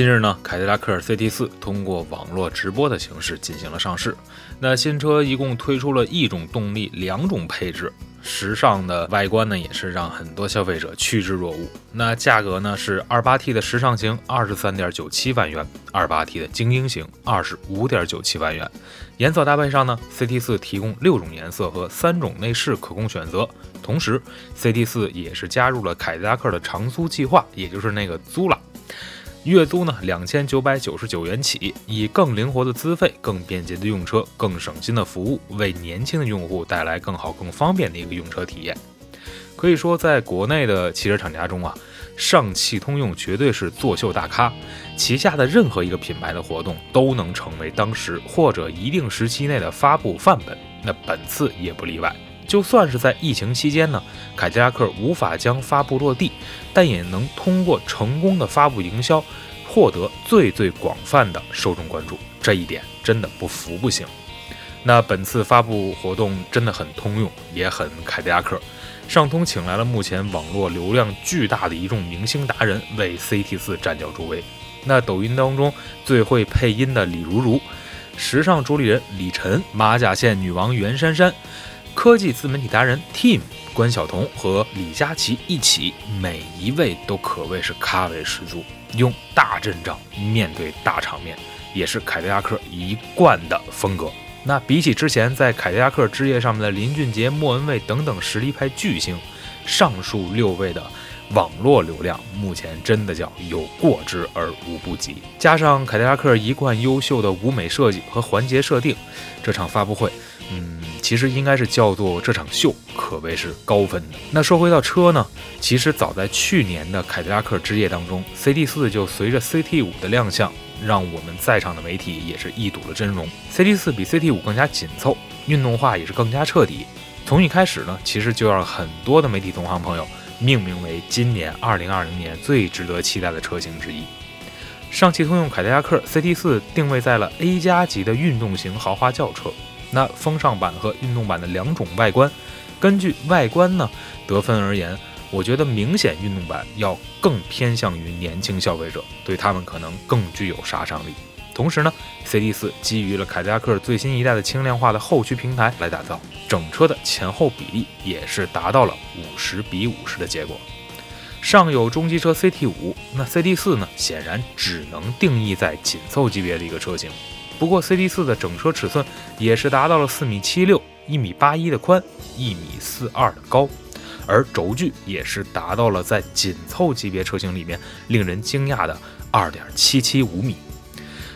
近日呢，凯迪拉克 CT4 通过网络直播的形式进行了上市。那新车一共推出了一种动力、两种配置，时尚的外观呢也是让很多消费者趋之若鹜。那价格呢是 2.8T 的时尚型二十三点九七万元，2.8T 的精英型二十五点九七万元。颜色搭配上呢，CT4 提供六种颜色和三种内饰可供选择。同时，CT4 也是加入了凯迪拉克的长租计划，也就是那个租了。月租呢两千九百九十九元起，以更灵活的资费、更便捷的用车、更省心的服务，为年轻的用户带来更好、更方便的一个用车体验。可以说，在国内的汽车厂家中啊，上汽通用绝对是作秀大咖，旗下的任何一个品牌的活动都能成为当时或者一定时期内的发布范本，那本次也不例外。就算是在疫情期间呢，凯迪拉克无法将发布落地，但也能通过成功的发布营销，获得最最广泛的受众关注。这一点真的不服不行。那本次发布活动真的很通用，也很凯迪拉克。上通请来了目前网络流量巨大的一众明星达人为 CT4 站脚助威。那抖音当中最会配音的李如如，时尚主理人李晨，马甲线女王袁姗姗。科技自媒体达人 Team 关晓彤和李佳琦一起，每一位都可谓是咖位十足，用大阵仗面对大场面，也是凯迪拉克一贯的风格。那比起之前在凯迪拉克之夜上面的林俊杰、莫文蔚等等实力派巨星，上述六位的网络流量目前真的叫有过之而无不及。加上凯迪拉克一贯优秀的舞美设计和环节设定，这场发布会，嗯。其实应该是叫做这场秀可谓是高分的。那说回到车呢，其实早在去年的凯迪拉克之夜当中，CT4 就随着 CT5 的亮相，让我们在场的媒体也是一睹了真容。CT4 比 CT5 更加紧凑，运动化也是更加彻底。从一开始呢，其实就让很多的媒体同行朋友命名为今年2020年最值得期待的车型之一。上汽通用凯迪拉克 CT4 定位在了 A 加级的运动型豪华轿车。那风尚版和运动版的两种外观，根据外观呢得分而言，我觉得明显运动版要更偏向于年轻消费者，对他们可能更具有杀伤力。同时呢，CT4 基于了凯迪拉克最新一代的轻量化的后驱平台来打造，整车的前后比例也是达到了五十比五十的结果。上有中级车 CT5，那 CT4 呢显然只能定义在紧凑级别的一个车型。不过，CT4 的整车尺寸也是达到了四米七六、一米八一的宽、一米四二的高，而轴距也是达到了在紧凑级别车型里面令人惊讶的二点七七五米。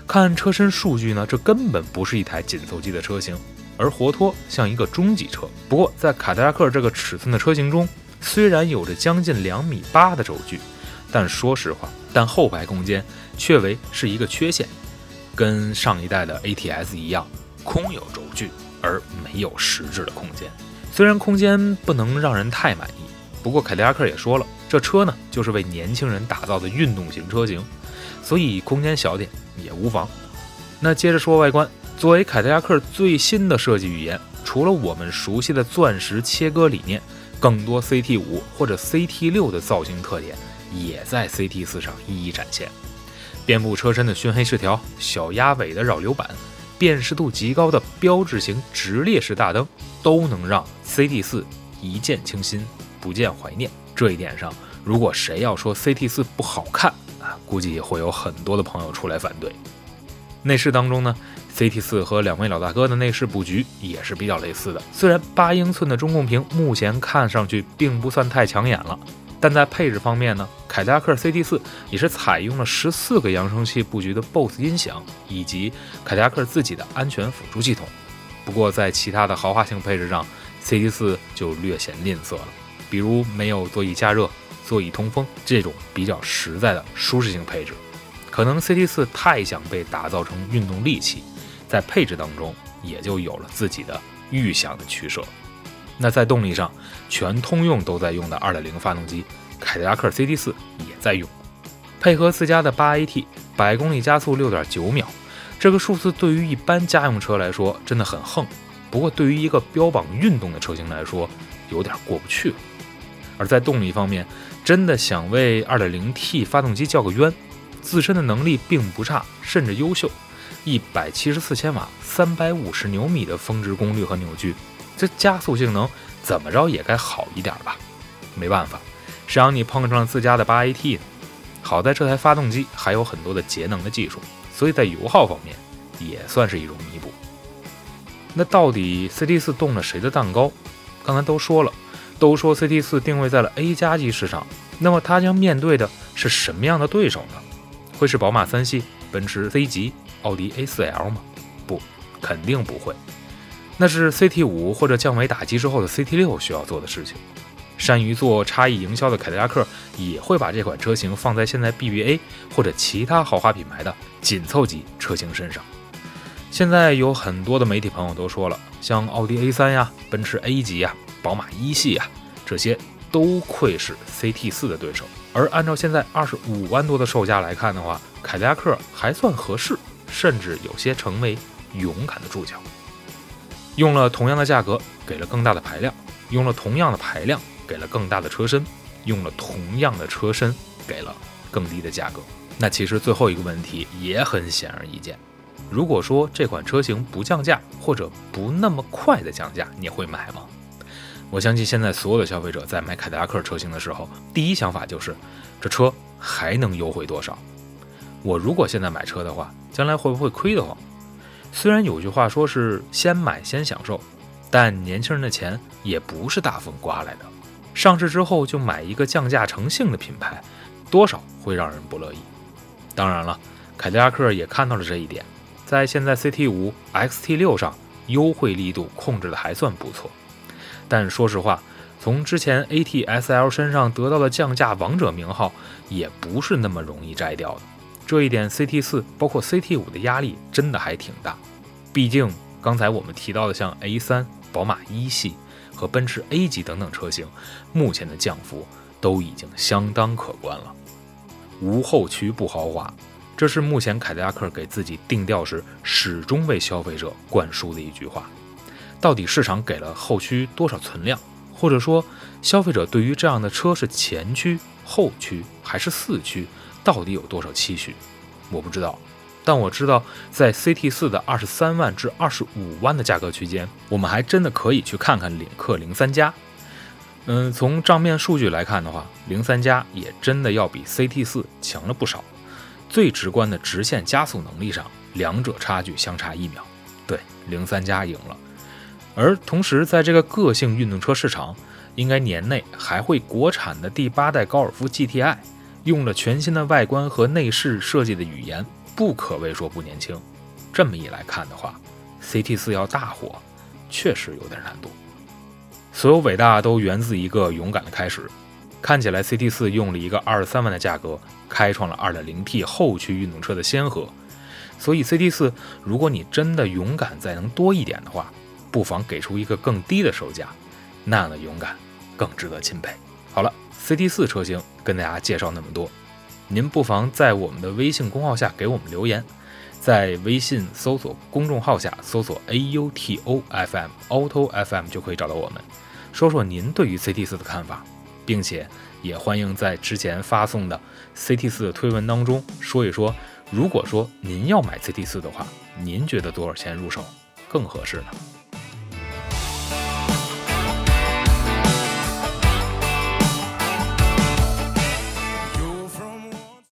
看车身数据呢，这根本不是一台紧凑级的车型，而活脱像一个中级车。不过，在凯迪拉克这个尺寸的车型中，虽然有着将近两米八的轴距，但说实话，但后排空间却为是一个缺陷。跟上一代的 ATS 一样，空有轴距而没有实质的空间。虽然空间不能让人太满意，不过凯迪拉克也说了，这车呢就是为年轻人打造的运动型车型，所以空间小点也无妨。那接着说外观，作为凯迪拉克最新的设计语言，除了我们熟悉的钻石切割理念，更多 CT 五或者 CT 六的造型特点也在 CT 四上一一展现。遍布车身的熏黑饰条、小鸭尾的扰流板、辨识度极高的标志型直列式大灯，都能让 CT4 一见倾心，不见怀念。这一点上，如果谁要说 CT4 不好看啊，估计也会有很多的朋友出来反对。内饰当中呢，CT4 和两位老大哥的内饰布局也是比较类似的。虽然八英寸的中控屏目前看上去并不算太抢眼了。但在配置方面呢，凯迪拉克 CT4 也是采用了十四个扬声器布局的 BOSS 音响，以及凯迪拉克自己的安全辅助系统。不过在其他的豪华性配置上，CT4 就略显吝啬了，比如没有座椅加热、座椅通风这种比较实在的舒适性配置。可能 CT4 太想被打造成运动利器，在配置当中也就有了自己的预想的取舍。那在动力上，全通用都在用的2.0发动机，凯迪拉克 CT4 也在用，配合自家的 8AT，百公里加速6.9秒。这个数字对于一般家用车来说真的很横，不过对于一个标榜运动的车型来说，有点过不去了。而在动力方面，真的想为 2.0T 发动机叫个冤，自身的能力并不差，甚至优秀。174千瓦，350牛米的峰值功率和扭矩，这加速性能怎么着也该好一点吧？没办法，谁让你碰上了自家的 8AT 呢？好在这台发动机还有很多的节能的技术。所以在油耗方面也算是一种弥补。那到底 CT4 动了谁的蛋糕？刚才都说了，都说 CT4 定位在了 A 加级市场，那么它将面对的是什么样的对手呢？会是宝马三系、奔驰 C 级、奥迪 A4L 吗？不，肯定不会。那是 CT5 或者降维打击之后的 CT6 需要做的事情。善于做差异营销的凯迪拉克也会把这款车型放在现在 BBA 或者其他豪华品牌的紧凑级车型身上。现在有很多的媒体朋友都说了，像奥迪 A3 呀、奔驰 A 级呀、宝马一系呀，这些都愧是 CT4 的对手。而按照现在二十五万多的售价来看的话，凯迪拉克还算合适，甚至有些成为勇敢的注脚。用了同样的价格，给了更大的排量；用了同样的排量。给了更大的车身，用了同样的车身，给了更低的价格。那其实最后一个问题也很显而易见：如果说这款车型不降价，或者不那么快的降价，你会买吗？我相信现在所有的消费者在买凯迪拉克车型的时候，第一想法就是这车还能优惠多少？我如果现在买车的话，将来会不会亏得慌？虽然有句话说是先买先享受，但年轻人的钱也不是大风刮来的。上市之后就买一个降价成性的品牌，多少会让人不乐意。当然了，凯迪拉克也看到了这一点，在现在 CT5、XT6 上优惠力度控制的还算不错。但说实话，从之前 AT-SL 身上得到的降价王者名号，也不是那么容易摘掉的。这一点，CT4 包括 CT5 的压力真的还挺大。毕竟刚才我们提到的像 A3、宝马一系。和奔驰 A 级等等车型，目前的降幅都已经相当可观了。无后驱不豪华，这是目前凯迪拉克给自己定调时始终为消费者灌输的一句话。到底市场给了后驱多少存量，或者说消费者对于这样的车是前驱、后驱还是四驱，到底有多少期许？我不知道。但我知道，在 CT4 的二十三万至二十五万的价格区间，我们还真的可以去看看领克零三加。嗯，从账面数据来看的话，零三加也真的要比 CT4 强了不少。最直观的直线加速能力上，两者差距相差一秒，对，零三加赢了。而同时，在这个个性运动车市场，应该年内还会国产的第八代高尔夫 GTI，用了全新的外观和内饰设计的语言。不可谓说不年轻，这么一来看的话，CT4 要大火，确实有点难度。所有伟大都源自一个勇敢的开始。看起来 CT4 用了一个二十三万的价格，开创了 2.0T 后驱运动车的先河。所以 CT4，如果你真的勇敢再能多一点的话，不妨给出一个更低的售价，那样的勇敢更值得钦佩。好了，CT4 车型跟大家介绍那么多。您不妨在我们的微信公号下给我们留言，在微信搜索公众号下搜索 A U T O F M Auto F M 就可以找到我们，说说您对于 C T 四的看法，并且也欢迎在之前发送的 C T 四的推文当中说一说，如果说您要买 C T 四的话，您觉得多少钱入手更合适呢？